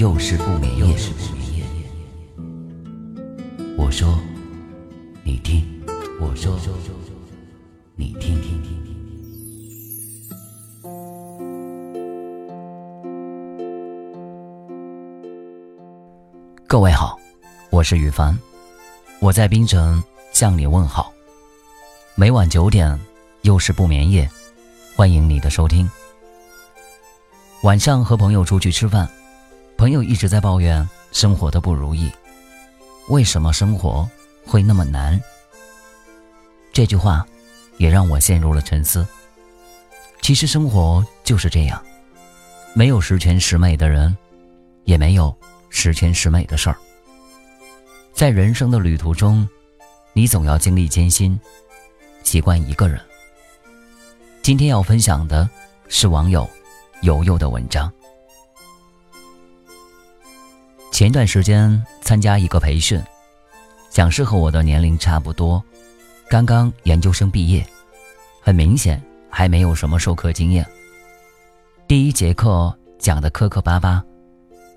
又是不眠夜。我说，你听；我说，你听。听听听各位好，我是雨凡，我在槟城向你问好。每晚九点，又是不眠夜，欢迎你的收听。晚上和朋友出去吃饭，朋友一直在抱怨生活的不如意。为什么生活会那么难？这句话也让我陷入了沉思。其实生活就是这样，没有十全十美的人，也没有十全十美的事儿。在人生的旅途中，你总要经历艰辛，习惯一个人。今天要分享的是网友。悠悠的文章。前一段时间参加一个培训，讲师和我的年龄差不多，刚刚研究生毕业，很明显还没有什么授课经验。第一节课讲的磕磕巴巴，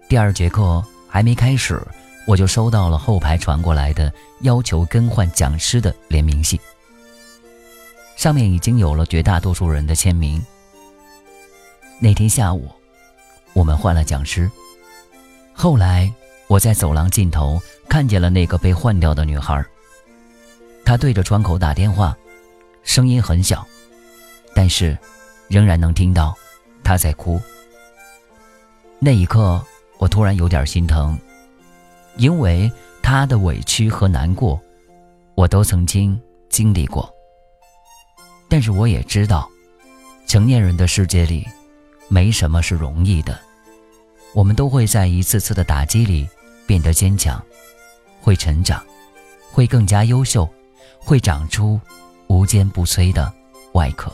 第二节课还没开始，我就收到了后排传过来的要求更换讲师的联名信，上面已经有了绝大多数人的签名。那天下午，我们换了讲师。后来，我在走廊尽头看见了那个被换掉的女孩。她对着窗口打电话，声音很小，但是仍然能听到她在哭。那一刻，我突然有点心疼，因为她的委屈和难过，我都曾经经历过。但是我也知道，成年人的世界里。没什么是容易的，我们都会在一次次的打击里变得坚强，会成长，会更加优秀，会长出无坚不摧的外壳。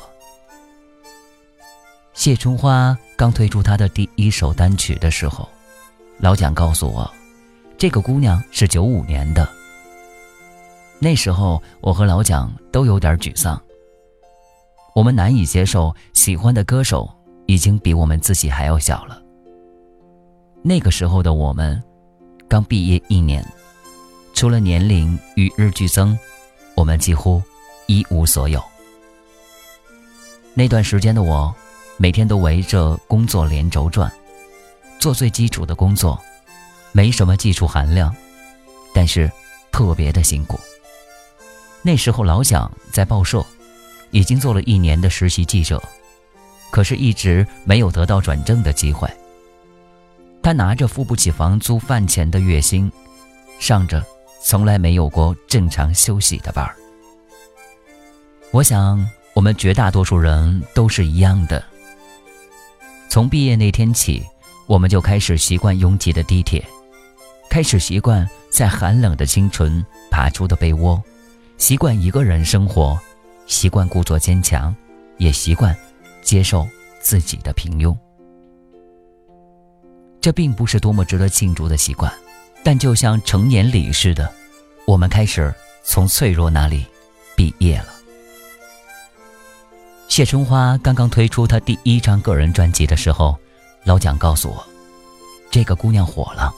谢春花刚推出她的第一首单曲的时候，老蒋告诉我，这个姑娘是九五年的。那时候我和老蒋都有点沮丧，我们难以接受喜欢的歌手。已经比我们自己还要小了。那个时候的我们，刚毕业一年，除了年龄与日俱增，我们几乎一无所有。那段时间的我，每天都围着工作连轴转，做最基础的工作，没什么技术含量，但是特别的辛苦。那时候老蒋在报社，已经做了一年的实习记者。可是，一直没有得到转正的机会。他拿着付不起房租饭钱的月薪，上着从来没有过正常休息的班儿。我想，我们绝大多数人都是一样的。从毕业那天起，我们就开始习惯拥挤的地铁，开始习惯在寒冷的清晨爬出的被窝，习惯一个人生活，习惯故作坚强，也习惯。接受自己的平庸，这并不是多么值得庆祝的习惯，但就像成年礼似的，我们开始从脆弱那里毕业了。谢春花刚刚推出她第一张个人专辑的时候，老蒋告诉我，这个姑娘火了。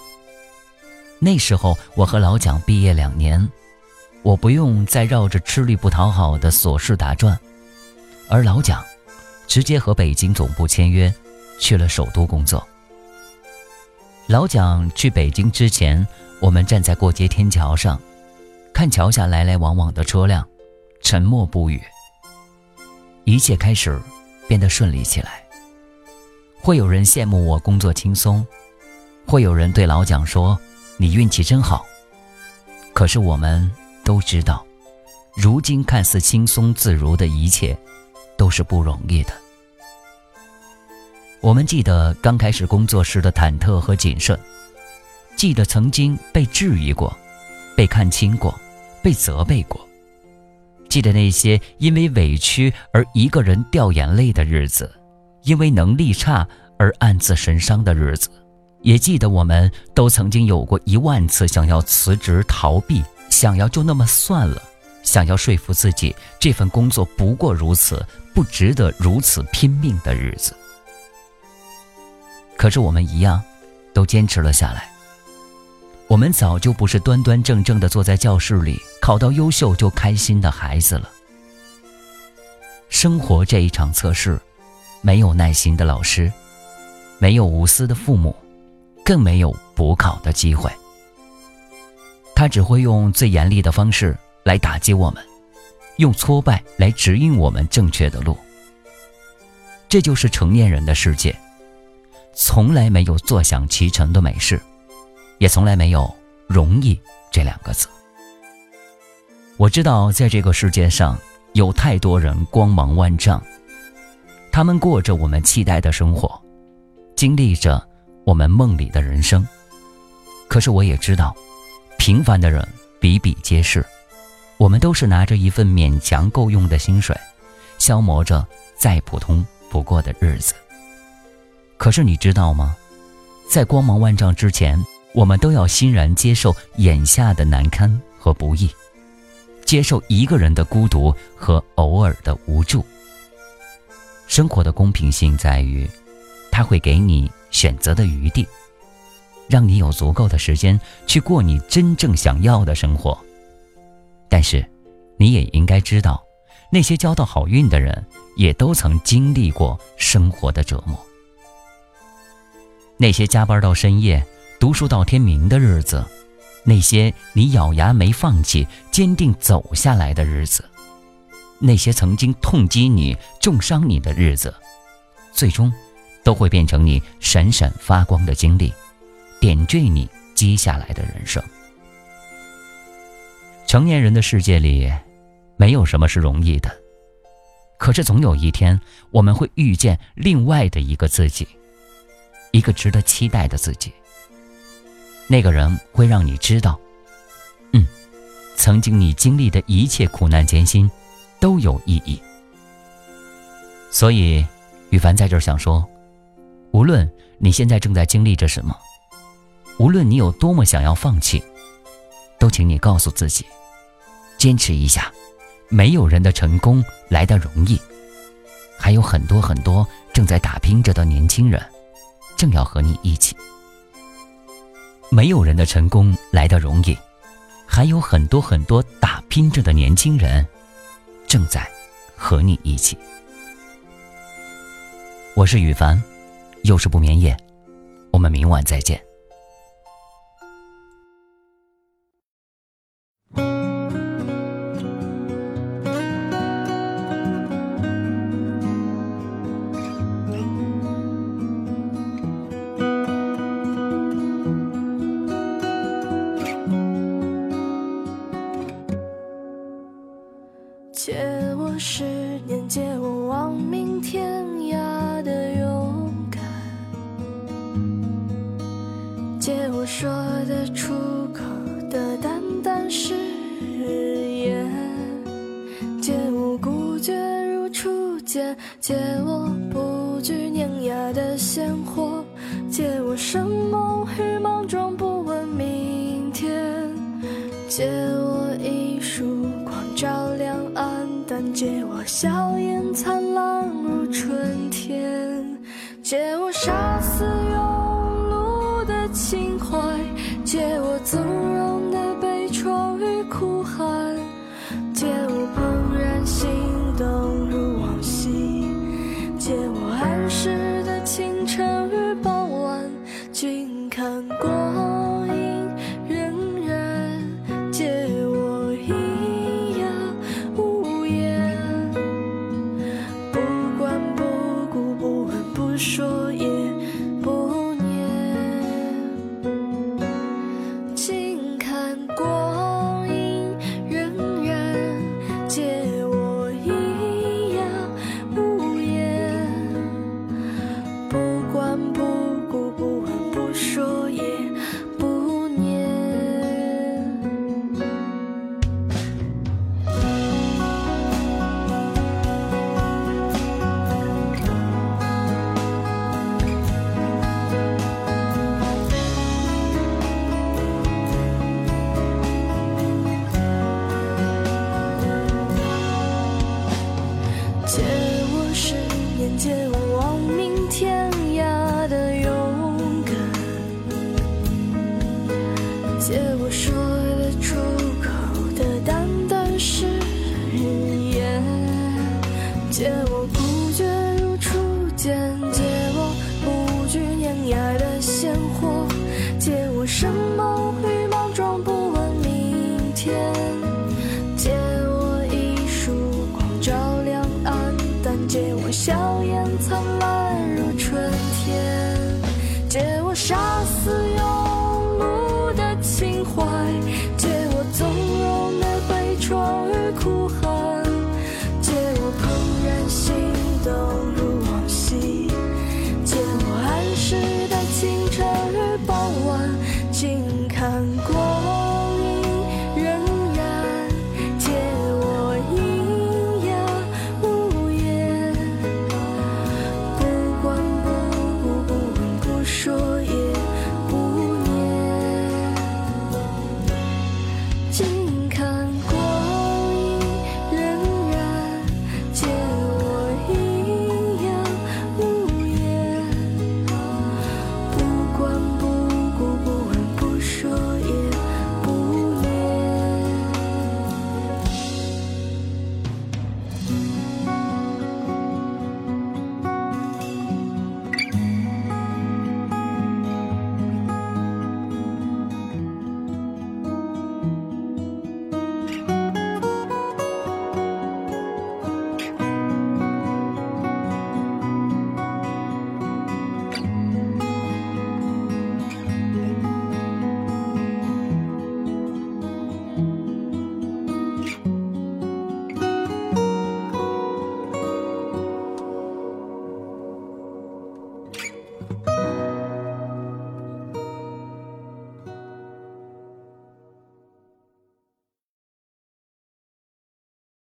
那时候我和老蒋毕业两年，我不用再绕着吃力不讨好的琐事打转，而老蒋。直接和北京总部签约，去了首都工作。老蒋去北京之前，我们站在过街天桥上，看桥下来来往往的车辆，沉默不语。一切开始变得顺利起来。会有人羡慕我工作轻松，会有人对老蒋说：“你运气真好。”可是我们都知道，如今看似轻松自如的一切。都是不容易的。我们记得刚开始工作时的忐忑和谨慎，记得曾经被质疑过，被看轻过，被责备过。记得那些因为委屈而一个人掉眼泪的日子，因为能力差而暗自神伤的日子。也记得我们都曾经有过一万次想要辞职逃避，想要就那么算了，想要说服自己这份工作不过如此，不值得如此拼命的日子。可是我们一样，都坚持了下来。我们早就不是端端正正的坐在教室里考到优秀就开心的孩子了。生活这一场测试，没有耐心的老师，没有无私的父母。更没有补考的机会。他只会用最严厉的方式来打击我们，用挫败来指引我们正确的路。这就是成年人的世界，从来没有坐享其成的美事，也从来没有容易这两个字。我知道，在这个世界上有太多人光芒万丈，他们过着我们期待的生活，经历着。我们梦里的人生，可是我也知道，平凡的人比比皆是。我们都是拿着一份勉强够用的薪水，消磨着再普通不过的日子。可是你知道吗？在光芒万丈之前，我们都要欣然接受眼下的难堪和不易，接受一个人的孤独和偶尔的无助。生活的公平性在于，它会给你。选择的余地，让你有足够的时间去过你真正想要的生活。但是，你也应该知道，那些交到好运的人，也都曾经历过生活的折磨。那些加班到深夜、读书到天明的日子，那些你咬牙没放弃、坚定走下来的日子，那些曾经痛击你、重伤你的日子，最终。都会变成你闪闪发光的经历，点缀你接下来的人生。成年人的世界里，没有什么是容易的。可是总有一天，我们会遇见另外的一个自己，一个值得期待的自己。那个人会让你知道，嗯，曾经你经历的一切苦难艰辛，都有意义。所以，羽凡在这儿想说。无论你现在正在经历着什么，无论你有多么想要放弃，都请你告诉自己，坚持一下。没有人的成功来得容易，还有很多很多正在打拼着的年轻人，正要和你一起。没有人的成功来得容易，还有很多很多打拼着的年轻人，正在和你一起。我是羽凡。又是不眠夜，我们明晚再见。借我一束光照亮暗淡，借我笑颜灿烂如春天，借我借我十年，借我亡命天涯的勇敢，借我说得出口的淡淡誓言，借我孤绝如初见，借我不惧碾压的鲜活，借我生猛与莽撞，不问明天，怀，绝